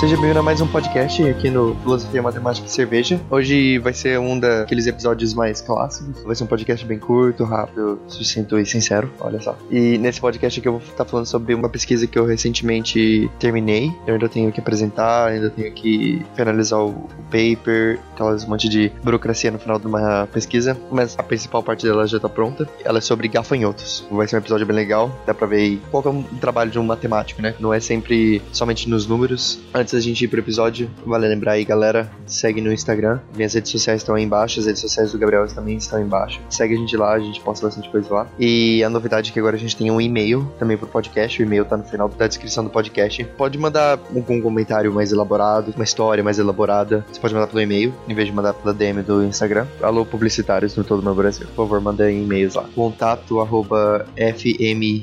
Seja bem-vindo a mais um podcast aqui no Filosofia Matemática e Cerveja. Hoje vai ser um daqueles episódios mais clássicos. Vai ser um podcast bem curto, rápido, sucinto e sincero, olha só. E nesse podcast aqui eu vou estar falando sobre uma pesquisa que eu recentemente terminei. Eu ainda tenho que apresentar, ainda tenho que finalizar o, paper, aquelas monte de burocracia no final de uma pesquisa, mas a principal parte dela já está pronta. Ela é sobre gafanhotos. Vai ser um episódio bem legal, dá pra ver qual é o trabalho de um matemático, né? Não é sempre somente nos números. Antes da gente ir pro episódio, vale lembrar aí, galera, segue no Instagram. Minhas redes sociais estão aí embaixo, as redes sociais do Gabriel também estão aí embaixo. Segue a gente lá, a gente posta bastante coisa lá. E a novidade é que agora a gente tem um e-mail também pro podcast. O e-mail tá no final da descrição do podcast. Pode mandar um comentário mais elaborado, uma história mais elaborada. Você pode mandar pelo e-mail, em vez de mandar pela DM do Instagram. Alô, publicitários no todo o meu Brasil. Por favor, mandem e-mails lá. Contato arroba fmecast.com.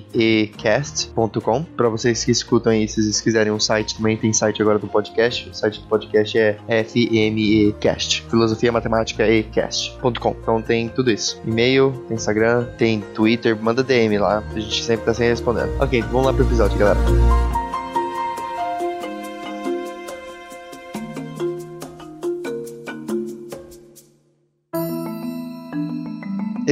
Pra vocês que escutam aí, se vocês quiserem um site, também tem site agora do podcast. O site do podcast é fmecast. Filosofia Matemática e Cast.com. Então tem tudo isso. E-mail, tem Instagram, tem Twitter, manda DM lá. A gente sempre tá sempre respondendo. Ok, vamos lá pro episódio, galera.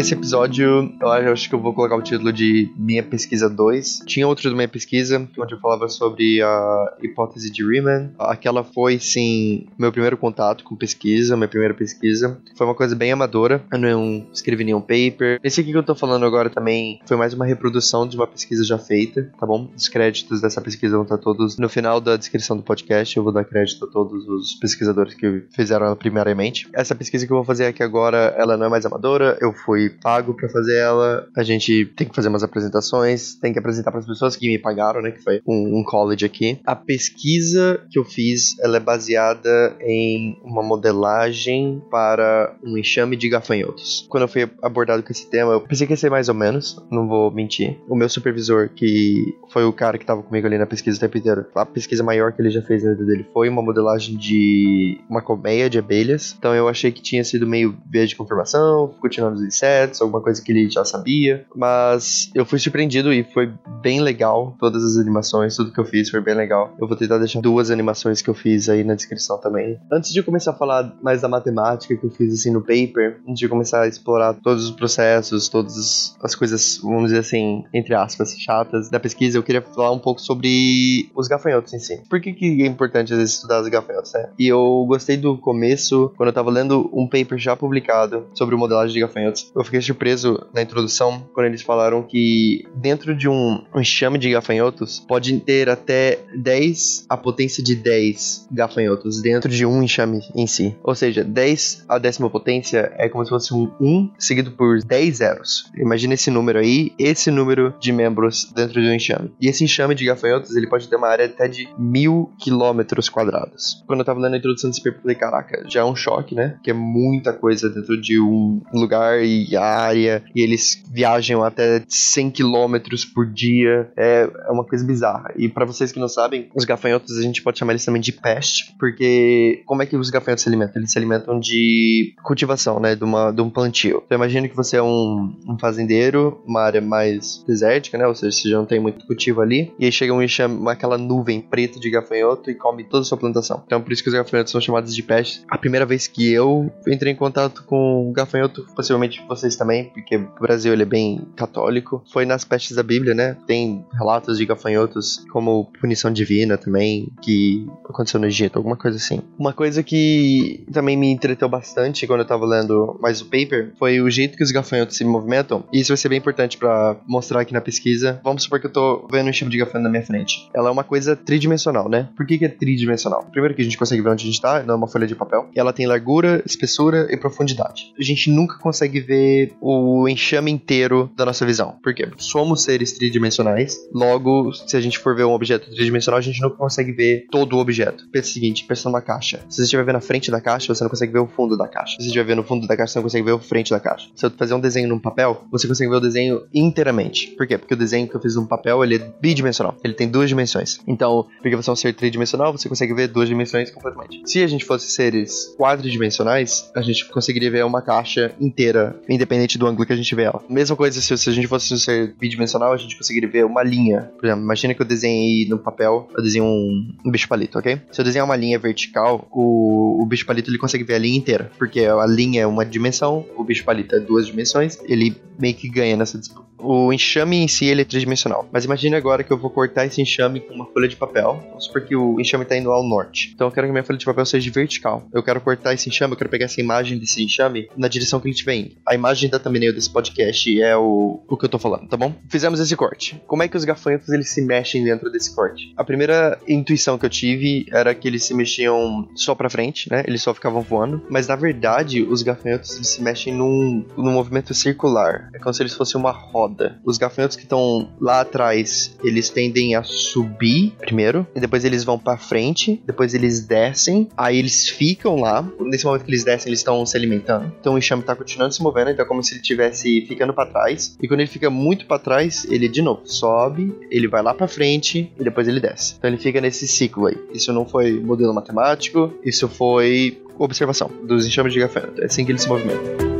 Esse episódio, eu acho que eu vou colocar o título de Minha Pesquisa 2. Tinha outro do Minha Pesquisa, onde eu falava sobre a hipótese de Riemann. Aquela foi, sim, meu primeiro contato com pesquisa, minha primeira pesquisa. Foi uma coisa bem amadora, eu não escrevi nenhum paper. Esse aqui que eu tô falando agora também foi mais uma reprodução de uma pesquisa já feita, tá bom? Os créditos dessa pesquisa vão estar todos no final da descrição do podcast. Eu vou dar crédito a todos os pesquisadores que fizeram ela primariamente. Essa pesquisa que eu vou fazer aqui agora, ela não é mais amadora, eu fui pago para fazer ela. A gente tem que fazer umas apresentações, tem que apresentar para as pessoas que me pagaram, né? Que foi um, um, college aqui. A pesquisa que eu fiz, ela é baseada em uma modelagem para um enxame de gafanhotos. Quando eu fui abordado com esse tema, eu pensei que ia ser mais ou menos, não vou mentir. O meu supervisor, que foi o cara que estava comigo ali na pesquisa o tempo inteiro, a pesquisa maior que ele já fez na vida dele foi uma modelagem de uma colmeia de abelhas. Então eu achei que tinha sido meio via de confirmação, continuando os insetos alguma coisa que ele já sabia. Mas eu fui surpreendido e foi bem legal. Todas as animações, tudo que eu fiz foi bem legal. Eu vou tentar deixar duas animações que eu fiz aí na descrição também. Antes de começar a falar mais da matemática que eu fiz assim no paper, antes de começar a explorar todos os processos, todas as coisas, vamos dizer assim, entre aspas, chatas da pesquisa, eu queria falar um pouco sobre os gafanhotos em si. Por que, que é importante às vezes estudar os gafanhotos, né? E eu gostei do começo, quando eu tava lendo um paper já publicado sobre modelagem de gafanhotos. Eu fiquei surpreso na introdução quando eles falaram que dentro de um, um enxame de gafanhotos pode ter até 10 a potência de 10 gafanhotos dentro de um enxame em si. Ou seja, 10 a décima potência é como se fosse um 1 seguido por 10 zeros. Imagina esse número aí, esse número de membros dentro de um enxame. E esse enxame de gafanhotos ele pode ter uma área até de mil quilômetros quadrados. Quando eu tava lendo a introdução desse paper, eu falei, caraca, já é um choque, né? Que é muita coisa dentro de um lugar e área e eles viajam até 100 km por dia. É, é uma coisa bizarra. E para vocês que não sabem, os gafanhotos a gente pode chamar eles também de peste, porque como é que os gafanhotos se alimentam? Eles se alimentam de cultivação, né? De, uma, de um plantio. Então imagina que você é um, um fazendeiro, uma área mais desértica, né? Ou seja, você já não tem muito cultivo ali. E aí chega um enxame, aquela nuvem preta de gafanhoto e come toda a sua plantação. Então por isso que os gafanhotos são chamados de peste. A primeira vez que eu entrei em contato com gafanhoto, possivelmente vocês também, porque o Brasil ele é bem católico. Foi nas pestes da Bíblia, né? Tem relatos de gafanhotos como punição divina também, que aconteceu no Egito, alguma coisa assim. Uma coisa que também me entreteu bastante quando eu tava lendo mais o paper foi o jeito que os gafanhotos se movimentam. E isso vai ser bem importante para mostrar aqui na pesquisa. Vamos supor que eu tô vendo um tipo de gafanhoto na minha frente. Ela é uma coisa tridimensional, né? Por que, que é tridimensional? Primeiro que a gente consegue ver onde a gente tá, não é uma folha de papel. E ela tem largura, espessura e profundidade. A gente nunca consegue ver o enxame inteiro da nossa visão. Porque somos seres tridimensionais, logo, se a gente for ver um objeto tridimensional, a gente não consegue ver todo o objeto. Pensa o seguinte, pensa numa caixa. Se você estiver vendo a frente da caixa, você não consegue ver o fundo da caixa. Se você estiver vendo o fundo da caixa, você não consegue ver o frente da caixa. Se eu fazer um desenho num papel, você consegue ver o desenho inteiramente. Por quê? Porque o desenho que eu fiz num papel, ele é bidimensional. Ele tem duas dimensões. Então, porque você é um ser tridimensional, você consegue ver duas dimensões completamente. Se a gente fosse seres quadridimensionais, a gente conseguiria ver uma caixa inteira, independente independente do ângulo que a gente vê ela. Mesma coisa se, se a gente fosse ser bidimensional, a gente conseguiria ver uma linha. Por exemplo, imagina que eu desenhei no papel, eu desenho um, um bicho palito, ok? Se eu desenhar uma linha vertical, o, o bicho palito ele consegue ver a linha inteira, porque a linha é uma dimensão, o bicho palito é duas dimensões, ele meio que ganha nessa disputa o enxame em si ele é tridimensional. Mas imagine agora que eu vou cortar esse enxame com uma folha de papel. Vamos supor que o enxame está indo ao norte. Então eu quero que minha folha de papel seja vertical. Eu quero cortar esse enxame, eu quero pegar essa imagem desse enxame na direção que ele estiver indo. A imagem da thumbnail desse podcast é o, o que eu tô falando, tá bom? Fizemos esse corte. Como é que os gafanhotos eles se mexem dentro desse corte? A primeira intuição que eu tive era que eles se mexiam só para frente, né? Eles só ficavam voando. Mas na verdade, os gafanhotos eles se mexem num, num movimento circular. É como se eles fossem uma roda roda. Os gafanhotos que estão lá atrás, eles tendem a subir primeiro, e depois eles vão para frente, depois eles descem, aí eles ficam lá. Nesse momento que eles descem, eles estão se alimentando. Então o enxame tá continuando se movendo, então como se ele estivesse ficando para trás. E quando ele fica muito para trás, ele de novo sobe, ele vai lá para frente e depois ele desce. Então ele fica nesse ciclo aí. Isso não foi modelo matemático, isso foi observação dos enxames de gafanhoto. É assim que ele se movimenta.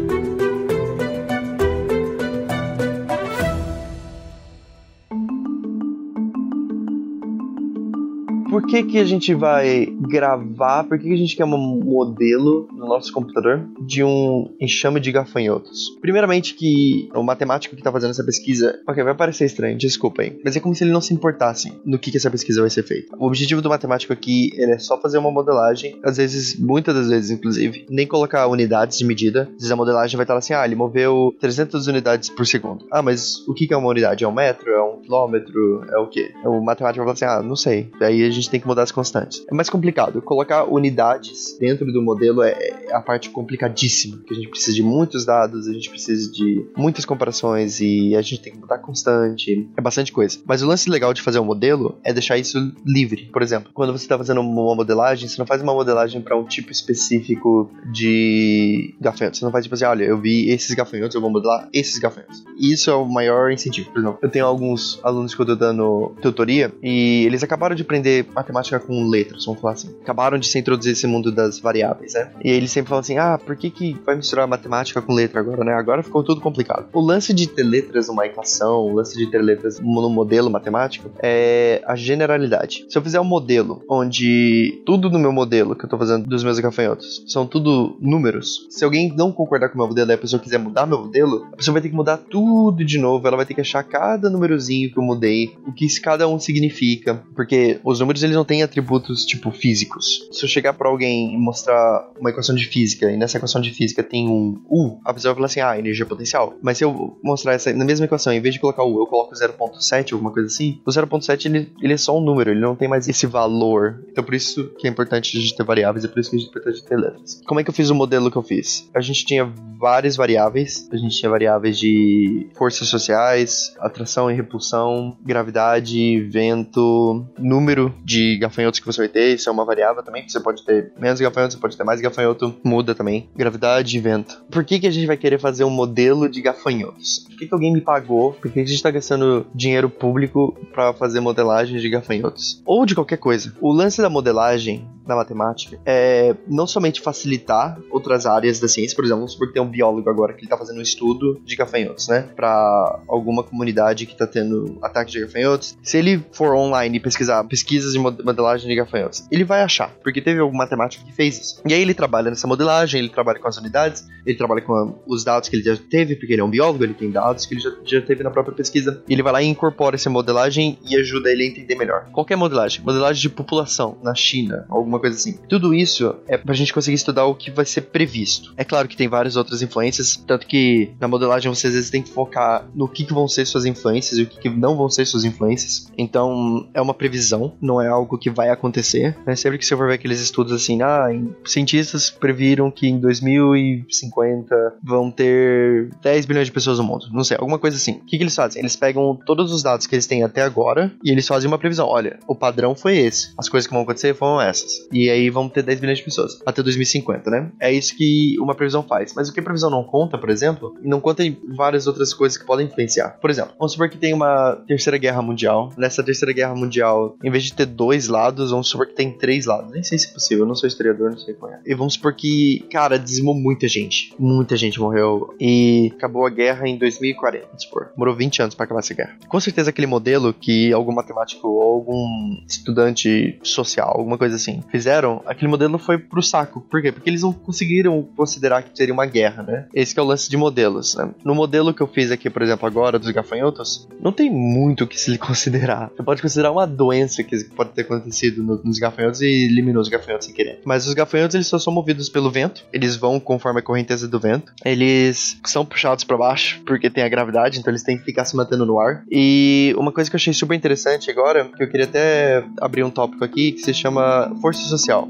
Por que, que a gente vai gravar, por que, que a gente quer um modelo no nosso computador de um enxame de gafanhotos? Primeiramente que o matemático que está fazendo essa pesquisa, ok, vai parecer estranho, desculpa aí, mas é como se ele não se importasse no que, que essa pesquisa vai ser feita. O objetivo do matemático aqui é só fazer uma modelagem, às vezes, muitas das vezes inclusive, nem colocar unidades de medida, às vezes a modelagem vai estar assim, ah, ele moveu 300 unidades por segundo. Ah, mas o que, que é uma unidade? É um metro? É um quilômetro? É o quê? O matemático vai falar assim, ah, não sei. Daí a gente gente tem que mudar as constantes. É mais complicado. Colocar unidades dentro do modelo é, é a parte complicadíssima, que a gente precisa de muitos dados, a gente precisa de muitas comparações e a gente tem que mudar constante. É bastante coisa. Mas o lance legal de fazer um modelo é deixar isso livre. Por exemplo, quando você está fazendo uma modelagem, você não faz uma modelagem para um tipo específico de gafanhotos. Você não faz tipo assim, olha, eu vi esses gafanhotos, eu vou modelar esses gafanhotos. E isso é o maior incentivo. Por exemplo, eu tenho alguns alunos que eu tô dando tutoria e eles acabaram de aprender matemática com letras, vamos falar assim. Acabaram de se introduzir esse mundo das variáveis, né? E eles sempre falam assim: ah, por que, que vai misturar matemática com letra agora, né? Agora ficou tudo complicado. O lance de ter letras numa equação, o lance de ter letras no modelo matemático é a generalidade. Se eu fizer um modelo onde tudo no meu modelo que eu tô fazendo dos meus gafanhotos são tudo números, se alguém não concordar com o meu modelo e a pessoa quiser mudar meu modelo, a pessoa vai ter que mudar tudo de novo, ela vai ter que achar cada númerozinho que eu mudei, o que cada um significa, porque os números eles não têm atributos tipo físicos. Se eu chegar para alguém e mostrar uma equação de física e nessa equação de física tem um U, a pessoa vai falar assim: "Ah, energia potencial". Mas se eu mostrar essa na mesma equação, em vez de colocar U, eu coloco 0.7, alguma coisa assim, o 0.7 ele, ele é só um número, ele não tem mais esse valor. Então por isso que é importante a gente ter variáveis, é por isso que é importante ter letras. Como é que eu fiz o modelo que eu fiz? A gente tinha várias variáveis, a gente tinha variáveis de forças sociais, atração e repulsão, gravidade, vento, número de de gafanhotos que você vai ter, isso é uma variável também, você pode ter menos gafanhotos, você pode ter mais gafanhoto, muda também. Gravidade e vento. Por que, que a gente vai querer fazer um modelo de gafanhotos? Por que, que alguém me pagou? Por que, que a gente está gastando dinheiro público para fazer modelagem de gafanhotos? Ou de qualquer coisa. O lance da modelagem na matemática é não somente facilitar outras áreas da ciência, por exemplo, vamos supor que tem um biólogo agora que ele tá fazendo um estudo de gafanhotos, né? Para alguma comunidade que tá tendo ataque de gafanhotos. Se ele for online e pesquisar pesquisas de modelagem de gafanhotos, ele vai achar, porque teve algum matemático que fez isso. E aí ele trabalha nessa modelagem, ele trabalha com as unidades, ele trabalha com os dados que ele já teve, porque ele é um biólogo, ele tem dados que ele já, já teve na própria pesquisa. E ele vai lá e incorpora essa modelagem e ajuda ele a entender melhor. Qualquer modelagem, modelagem de população na China, alguma alguma coisa assim. Tudo isso é pra gente conseguir estudar o que vai ser previsto. É claro que tem várias outras influências, tanto que na modelagem você às vezes tem que focar no que, que vão ser suas influências e o que, que não vão ser suas influências. Então é uma previsão, não é algo que vai acontecer. Né? Sempre que você for ver aqueles estudos assim, ah, cientistas previram que em 2050 vão ter 10 bilhões de pessoas no mundo. Não sei, alguma coisa assim. O que, que eles fazem? Eles pegam todos os dados que eles têm até agora e eles fazem uma previsão. Olha, o padrão foi esse. As coisas que vão acontecer foram essas. E aí vamos ter 10 bilhões de pessoas até 2050, né? É isso que uma previsão faz. Mas o que a previsão não conta, por exemplo, não conta em várias outras coisas que podem influenciar. Por exemplo, vamos supor que tem uma terceira guerra mundial. Nessa terceira guerra mundial, em vez de ter dois lados, vamos supor que tem três lados. Nem sei se é possível, não sou historiador, não sei qual é. E vamos supor que, cara, dizimou muita gente. Muita gente morreu. E acabou a guerra em 2040, vamos supor. Demorou 20 anos para acabar essa guerra. Com certeza aquele modelo que algum matemático ou algum estudante social, alguma coisa assim, fizeram, aquele modelo foi pro saco. Por quê? Porque eles não conseguiram considerar que seria uma guerra, né? Esse é o lance de modelos, né? No modelo que eu fiz aqui, por exemplo, agora dos gafanhotos, não tem muito o que se considerar. Você pode considerar uma doença que pode ter acontecido nos gafanhotos e eliminou os gafanhotos sem querer. Mas os gafanhotos, eles só são movidos pelo vento, eles vão conforme a correnteza do vento, eles são puxados para baixo porque tem a gravidade, então eles têm que ficar se mantendo no ar. E uma coisa que eu achei super interessante agora, que eu queria até abrir um tópico aqui, que se chama força social.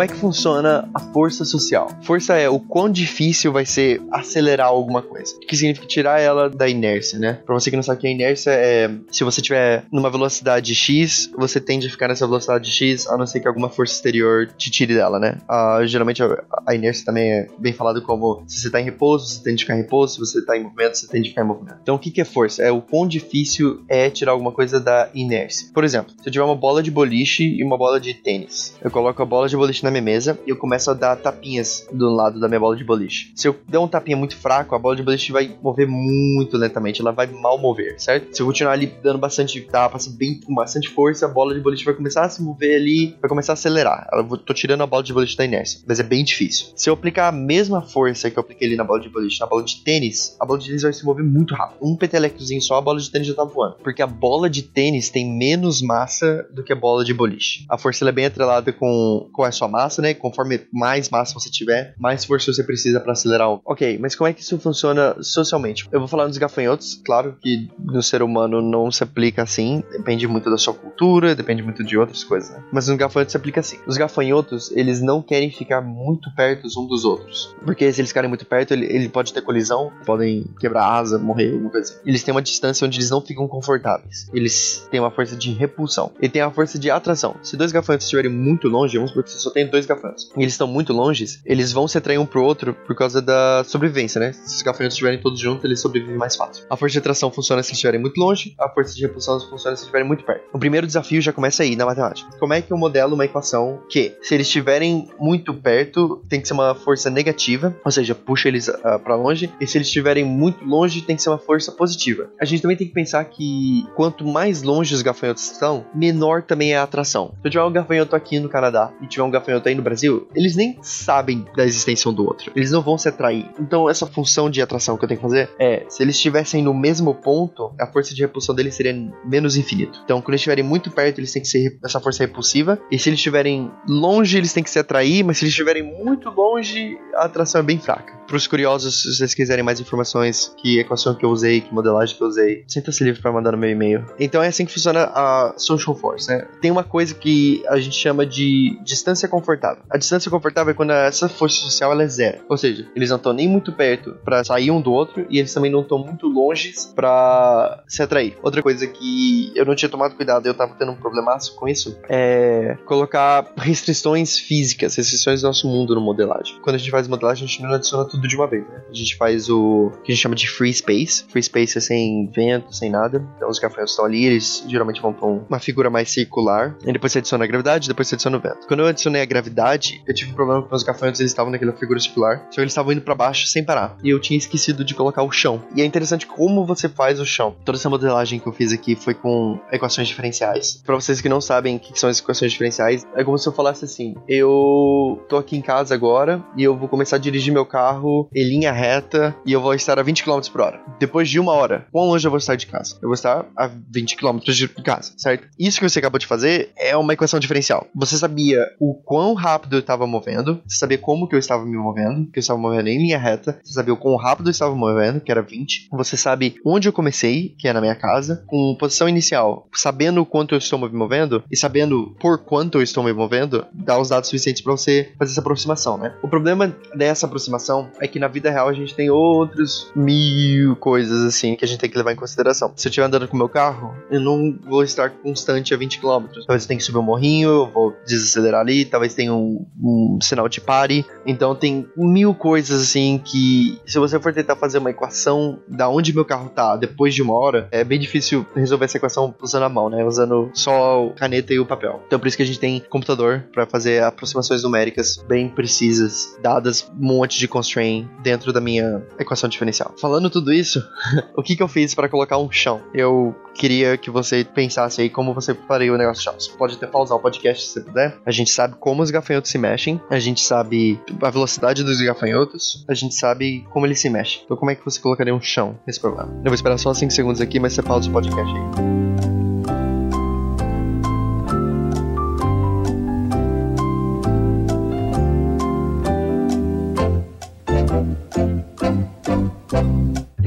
Como é que funciona a força social? Força é o quão difícil vai ser acelerar alguma coisa. Que significa tirar ela da inércia, né? Pra você que não sabe que é inércia, é se você tiver numa velocidade X, você tende a ficar nessa velocidade X, a não ser que alguma força exterior te tire dela, né? Uh, geralmente a, a, inércia também é bem falado como se você tá em repouso, você tende a ficar em repouso, se você tá em movimento, você tende a ficar em movimento. Então o que, que é força? É o quão difícil é tirar alguma coisa da inércia. Por exemplo, se eu tiver uma bola de boliche e uma bola de tênis, eu coloco a bola de boliche na na minha mesa e eu começo a dar tapinhas do lado da minha bola de boliche. Se eu der um tapinha muito fraco, a bola de boliche vai mover muito lentamente, ela vai mal mover, certo? Se eu continuar ali dando bastante tapas, bem com bastante força, a bola de boliche vai começar a se mover ali, vai começar a acelerar. Eu tô tirando a bola de boliche da inércia, mas é bem difícil. Se eu aplicar a mesma força que eu apliquei ali na bola de boliche, na bola de tênis, a bola de tênis vai se mover muito rápido. Um petelectozinho só, a bola de tênis já tá voando. Porque a bola de tênis tem menos massa do que a bola de boliche. A força é bem atrelada com, com a sua massa massa, né? Conforme mais massa você tiver, mais força você precisa para acelerar. Ok, mas como é que isso funciona socialmente? Eu vou falar nos gafanhotos, claro que no ser humano não se aplica assim, depende muito da sua cultura, depende muito de outras coisas, né? Mas nos gafanhotos se aplica assim. Os gafanhotos, eles não querem ficar muito perto uns dos outros, porque se eles ficarem muito perto, ele, ele pode ter colisão, podem quebrar asa, morrer, alguma coisa assim. Eles têm uma distância onde eles não ficam confortáveis. Eles têm uma força de repulsão. E tem a força de atração. Se dois gafanhotos estiverem muito longe, vamos supor que você só tem dois gafanhotos e eles estão muito longe, eles vão se atrair um pro outro por causa da sobrevivência, né? Se os gafanhotos estiverem todos juntos, eles sobrevivem mais fácil. A força de atração funciona se estiverem muito longe, a força de repulsão funciona se estiverem muito perto. O primeiro desafio já começa aí na matemática. Como é que eu modelo uma equação que, se eles estiverem muito perto, tem que ser uma força negativa, ou seja, puxa eles uh, ah, para longe, e se eles estiverem muito longe, tem que ser uma força positiva. A gente também tem que pensar que quanto mais longe os gafanhotos estão, menor também é a atração. Se eu tiver um gafanhoto aqui no Canadá e tiver um gafanhoto aí no Brasil, eles nem sabem da existência um do outro. Eles não vão se atrair. Então, essa função de atração que eu tenho que fazer é: se eles estivessem no mesmo ponto, a força de repulsão deles seria menos infinito. Então, quando eles estiverem muito perto, eles têm que ser essa força repulsiva. E se eles estiverem longe, eles têm que se atrair. Mas se eles estiverem muito longe, a atração é bem fraca. Para os curiosos, se vocês quiserem mais informações, que equação que eu usei, que modelagem que eu usei, sinta-se livre para mandar no meu e-mail. Então, é assim que funciona a social force, né? Tem uma coisa que a gente chama de distância confortável. A distância confortável é quando essa força social ela é zero. Ou seja, eles não estão nem muito perto para sair um do outro e eles também não estão muito longe para se atrair. Outra coisa que eu não tinha tomado cuidado, eu tava tendo um problemaço com isso, é colocar restrições físicas, restrições do nosso mundo no modelagem. Quando a gente faz modelagem, a gente não adiciona tudo de uma vez, né? A gente faz o que a gente chama de free space. Free space é sem vento, sem nada. Então os gafanhotos estão ali, eles geralmente vão pra uma figura mais circular. E depois você adiciona a gravidade, depois você adiciona o vento. Quando eu adicionei a gravidade, eu tive um problema com os gafanhotos, eles estavam naquela figura circular, que eles estavam indo para baixo sem parar. E eu tinha esquecido de colocar o chão. E é interessante como você faz o chão. Toda essa modelagem que eu fiz aqui foi com equações diferenciais. Para vocês que não sabem o que são as equações diferenciais, é como se eu falasse assim: eu tô aqui em casa agora e eu vou começar a dirigir meu carro em linha reta e eu vou estar a 20 km por hora. Depois de uma hora, quão longe eu vou estar de casa? Eu vou estar a 20 km de casa, certo? Isso que você acabou de fazer é uma equação diferencial. Você sabia o quão quão rápido eu estava movendo, você como que eu estava me movendo, que eu estava movendo em linha reta, você sabia o quão rápido eu estava movendo, que era 20, você sabe onde eu comecei, que é na minha casa, com posição inicial, sabendo quanto eu estou me movendo e sabendo por quanto eu estou me movendo, dá os dados suficientes para você fazer essa aproximação, né? O problema dessa aproximação é que na vida real a gente tem outros mil coisas assim que a gente tem que levar em consideração. Se eu estiver andando com o meu carro, eu não vou estar constante a 20 km. Talvez eu tenha que subir um morrinho, eu vou desacelerar ali, talvez tenha um, um sinal de pare. Então tem mil coisas assim que se você for tentar fazer uma equação da onde meu carro tá depois de uma hora, é bem difícil resolver essa equação usando a mão, né? Usando só caneta e o papel. Então por isso que a gente tem computador para fazer aproximações numéricas bem precisas, dadas um monte de constraint dentro da minha equação diferencial. Falando tudo isso, o que que eu fiz para colocar um chão? Eu queria que você pensasse aí como você faria o negócio de chão. Você pode até pausar o podcast se você puder. A gente sabe como os gafanhotos se mexem, a gente sabe a velocidade dos gafanhotos, a gente sabe como eles se mexem. Então como é que você colocaria um chão nesse problema? Eu vou esperar só 5 segundos aqui, mas você pausa o podcast aí.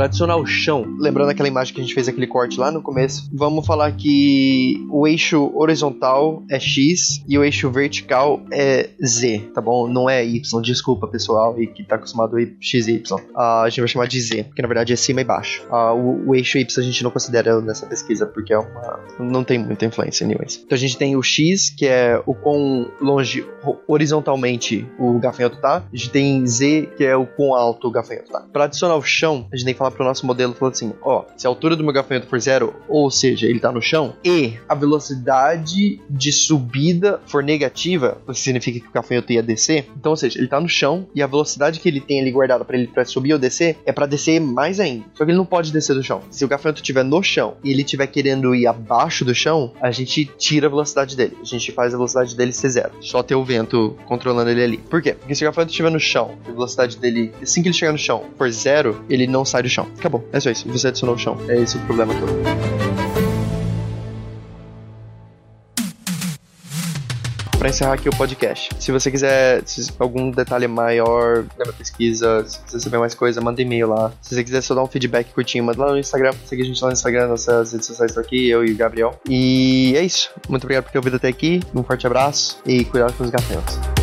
Para adicionar o chão, lembrando aquela imagem que a gente fez aquele corte lá no começo, vamos falar que o eixo horizontal é X e o eixo vertical é Z, tá bom? Não é Y, desculpa pessoal e que tá acostumado a X e Y. Uh, a gente vai chamar de Z, porque na verdade é cima e baixo. Uh, o, o, eixo Y a gente não considera nessa pesquisa porque é uma. não tem muita influência, anyways. Então a gente tem o X, que é o quão longe horizontalmente o gafanhoto tá, a gente tem Z, que é o quão alto o gafanhoto tá. Para adicionar o chão, a gente tem que falar pro nosso modelo falou assim: ó, se a altura do meu gafanhoto for zero, ou seja, ele tá no chão, e a velocidade de subida for negativa, o que significa que o gafanhoto ia descer. Então, ou seja, ele tá no chão e a velocidade que ele tem ali guardada para ele para subir ou descer é para descer mais ainda. Só que ele não pode descer do chão. Se o gafanhoto estiver no chão e ele estiver querendo ir abaixo do chão, a gente tira a velocidade dele. A gente faz a velocidade dele ser zero. Só ter o vento controlando ele ali. Por quê? Porque se o gafanhoto estiver no chão, a velocidade dele, assim que ele chegar no chão, for zero, ele não sai do chão chão. Acabou. É só isso. Você adicionou o chão. É esse o problema todo. para encerrar aqui o podcast. Se você quiser se algum detalhe maior da minha pesquisa, se quiser saber mais coisa, manda e-mail lá. Se você quiser só dar um feedback curtinho, manda lá no Instagram. Segue a gente lá no Instagram, nossas redes sociais estão aqui, eu e o Gabriel. E é isso. Muito obrigado por ter ouvido até aqui. Um forte abraço e cuidado com os gafanhotos.